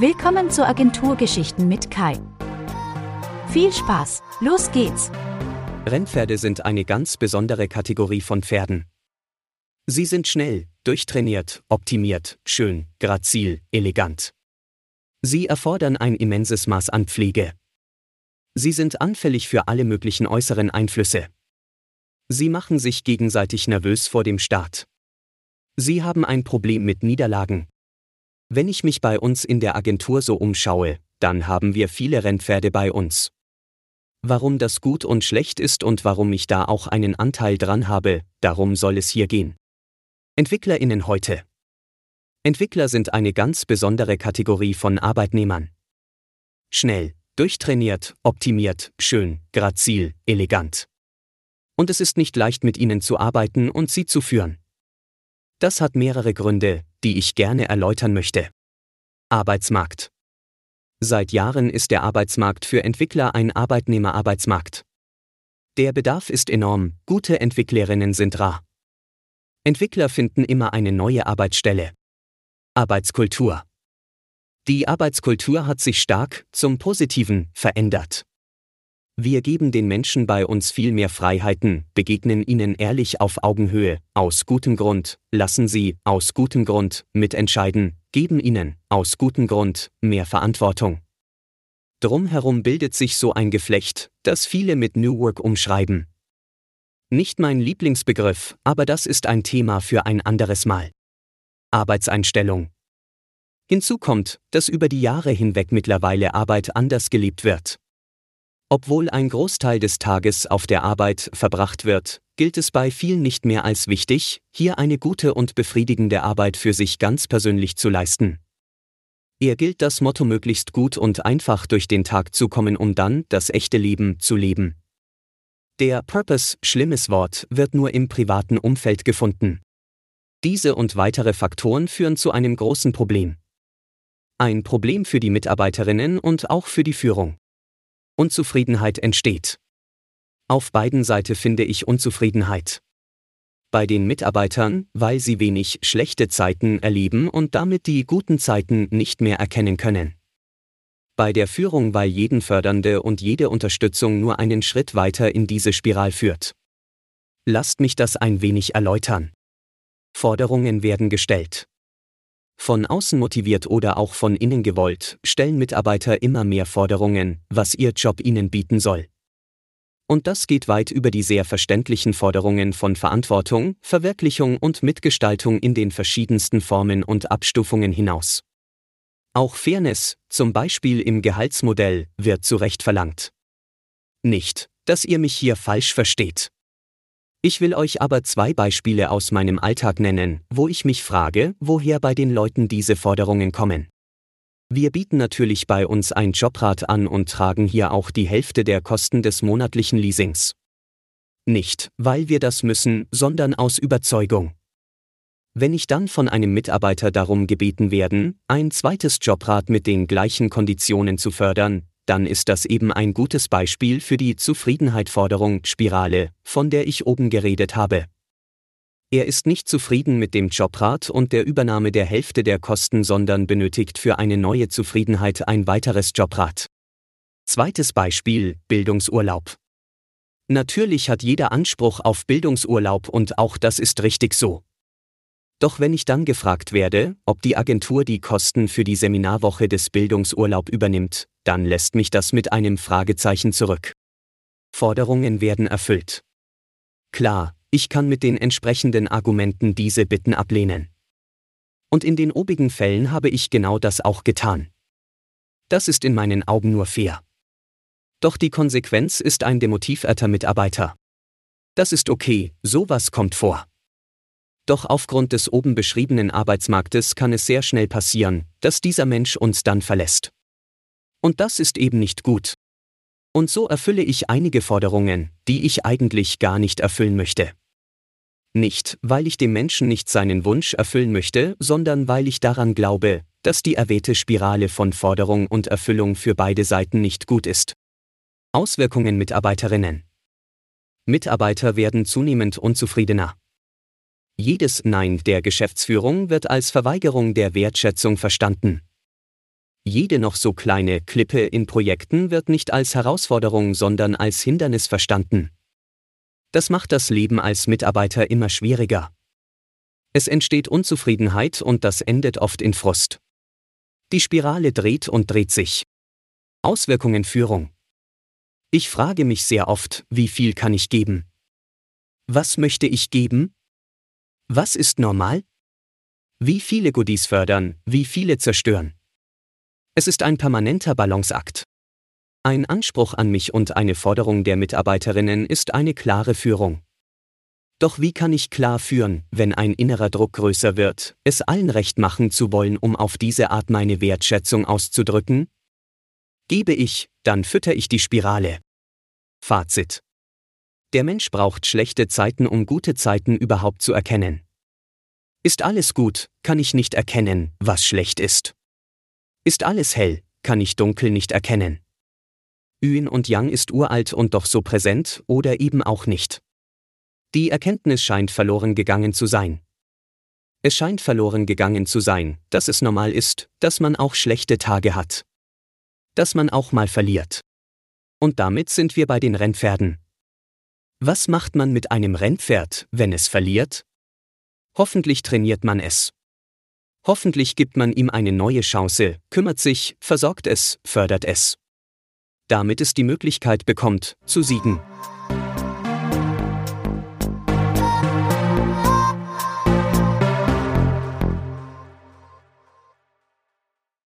Willkommen zu Agenturgeschichten mit Kai. Viel Spaß, los geht's! Rennpferde sind eine ganz besondere Kategorie von Pferden. Sie sind schnell, durchtrainiert, optimiert, schön, grazil, elegant. Sie erfordern ein immenses Maß an Pflege. Sie sind anfällig für alle möglichen äußeren Einflüsse. Sie machen sich gegenseitig nervös vor dem Start. Sie haben ein Problem mit Niederlagen. Wenn ich mich bei uns in der Agentur so umschaue, dann haben wir viele Rennpferde bei uns. Warum das gut und schlecht ist und warum ich da auch einen Anteil dran habe, darum soll es hier gehen. Entwicklerinnen heute. Entwickler sind eine ganz besondere Kategorie von Arbeitnehmern. Schnell, durchtrainiert, optimiert, schön, grazil, elegant. Und es ist nicht leicht mit ihnen zu arbeiten und sie zu führen. Das hat mehrere Gründe, die ich gerne erläutern möchte. Arbeitsmarkt. Seit Jahren ist der Arbeitsmarkt für Entwickler ein Arbeitnehmerarbeitsmarkt. Der Bedarf ist enorm, gute Entwicklerinnen sind rar. Entwickler finden immer eine neue Arbeitsstelle. Arbeitskultur. Die Arbeitskultur hat sich stark, zum Positiven, verändert. Wir geben den Menschen bei uns viel mehr Freiheiten, begegnen ihnen ehrlich auf Augenhöhe, aus gutem Grund, lassen sie, aus gutem Grund, mitentscheiden, geben ihnen, aus gutem Grund, mehr Verantwortung. Drumherum bildet sich so ein Geflecht, das viele mit New Work umschreiben. Nicht mein Lieblingsbegriff, aber das ist ein Thema für ein anderes Mal. Arbeitseinstellung. Hinzu kommt, dass über die Jahre hinweg mittlerweile Arbeit anders gelebt wird. Obwohl ein Großteil des Tages auf der Arbeit verbracht wird, gilt es bei vielen nicht mehr als wichtig, hier eine gute und befriedigende Arbeit für sich ganz persönlich zu leisten. Er gilt das Motto möglichst gut und einfach durch den Tag zu kommen, um dann das echte Leben zu leben. Der Purpose, schlimmes Wort, wird nur im privaten Umfeld gefunden. Diese und weitere Faktoren führen zu einem großen Problem. Ein Problem für die Mitarbeiterinnen und auch für die Führung. Unzufriedenheit entsteht. Auf beiden Seiten finde ich Unzufriedenheit. Bei den Mitarbeitern, weil sie wenig schlechte Zeiten erleben und damit die guten Zeiten nicht mehr erkennen können. Bei der Führung, weil jeden fördernde und jede Unterstützung nur einen Schritt weiter in diese Spiral führt. Lasst mich das ein wenig erläutern. Forderungen werden gestellt. Von außen motiviert oder auch von innen gewollt, stellen Mitarbeiter immer mehr Forderungen, was ihr Job ihnen bieten soll. Und das geht weit über die sehr verständlichen Forderungen von Verantwortung, Verwirklichung und Mitgestaltung in den verschiedensten Formen und Abstufungen hinaus. Auch Fairness, zum Beispiel im Gehaltsmodell, wird zu Recht verlangt. Nicht, dass ihr mich hier falsch versteht. Ich will euch aber zwei Beispiele aus meinem Alltag nennen, wo ich mich frage, woher bei den Leuten diese Forderungen kommen. Wir bieten natürlich bei uns ein Jobrat an und tragen hier auch die Hälfte der Kosten des monatlichen Leasings. Nicht, weil wir das müssen, sondern aus Überzeugung. Wenn ich dann von einem Mitarbeiter darum gebeten werden, ein zweites Jobrat mit den gleichen Konditionen zu fördern, dann ist das eben ein gutes Beispiel für die Zufriedenheitforderung Spirale, von der ich oben geredet habe. Er ist nicht zufrieden mit dem Jobrat und der Übernahme der Hälfte der Kosten, sondern benötigt für eine neue Zufriedenheit ein weiteres Jobrat. Zweites Beispiel Bildungsurlaub. Natürlich hat jeder Anspruch auf Bildungsurlaub und auch das ist richtig so. Doch wenn ich dann gefragt werde, ob die Agentur die Kosten für die Seminarwoche des Bildungsurlaub übernimmt, dann lässt mich das mit einem Fragezeichen zurück. Forderungen werden erfüllt. Klar, ich kann mit den entsprechenden Argumenten diese Bitten ablehnen. Und in den obigen Fällen habe ich genau das auch getan. Das ist in meinen Augen nur fair. Doch die Konsequenz ist ein demotivierter Mitarbeiter. Das ist okay, sowas kommt vor. Doch aufgrund des oben beschriebenen Arbeitsmarktes kann es sehr schnell passieren, dass dieser Mensch uns dann verlässt. Und das ist eben nicht gut. Und so erfülle ich einige Forderungen, die ich eigentlich gar nicht erfüllen möchte. Nicht, weil ich dem Menschen nicht seinen Wunsch erfüllen möchte, sondern weil ich daran glaube, dass die erwähnte Spirale von Forderung und Erfüllung für beide Seiten nicht gut ist. Auswirkungen Mitarbeiterinnen. Mitarbeiter werden zunehmend unzufriedener. Jedes Nein der Geschäftsführung wird als Verweigerung der Wertschätzung verstanden. Jede noch so kleine Klippe in Projekten wird nicht als Herausforderung, sondern als Hindernis verstanden. Das macht das Leben als Mitarbeiter immer schwieriger. Es entsteht Unzufriedenheit und das endet oft in Frust. Die Spirale dreht und dreht sich. Auswirkungen Führung. Ich frage mich sehr oft, wie viel kann ich geben? Was möchte ich geben? Was ist normal? Wie viele Goodies fördern, wie viele zerstören? Es ist ein permanenter Balanceakt. Ein Anspruch an mich und eine Forderung der Mitarbeiterinnen ist eine klare Führung. Doch wie kann ich klar führen, wenn ein innerer Druck größer wird, es allen recht machen zu wollen, um auf diese Art meine Wertschätzung auszudrücken? Gebe ich, dann fütter ich die Spirale. Fazit. Der Mensch braucht schlechte Zeiten, um gute Zeiten überhaupt zu erkennen. Ist alles gut, kann ich nicht erkennen, was schlecht ist. Ist alles hell, kann ich dunkel nicht erkennen. Yin und Yang ist uralt und doch so präsent oder eben auch nicht. Die Erkenntnis scheint verloren gegangen zu sein. Es scheint verloren gegangen zu sein, dass es normal ist, dass man auch schlechte Tage hat. Dass man auch mal verliert. Und damit sind wir bei den Rennpferden. Was macht man mit einem Rennpferd, wenn es verliert? Hoffentlich trainiert man es. Hoffentlich gibt man ihm eine neue Chance, kümmert sich, versorgt es, fördert es. Damit es die Möglichkeit bekommt, zu siegen.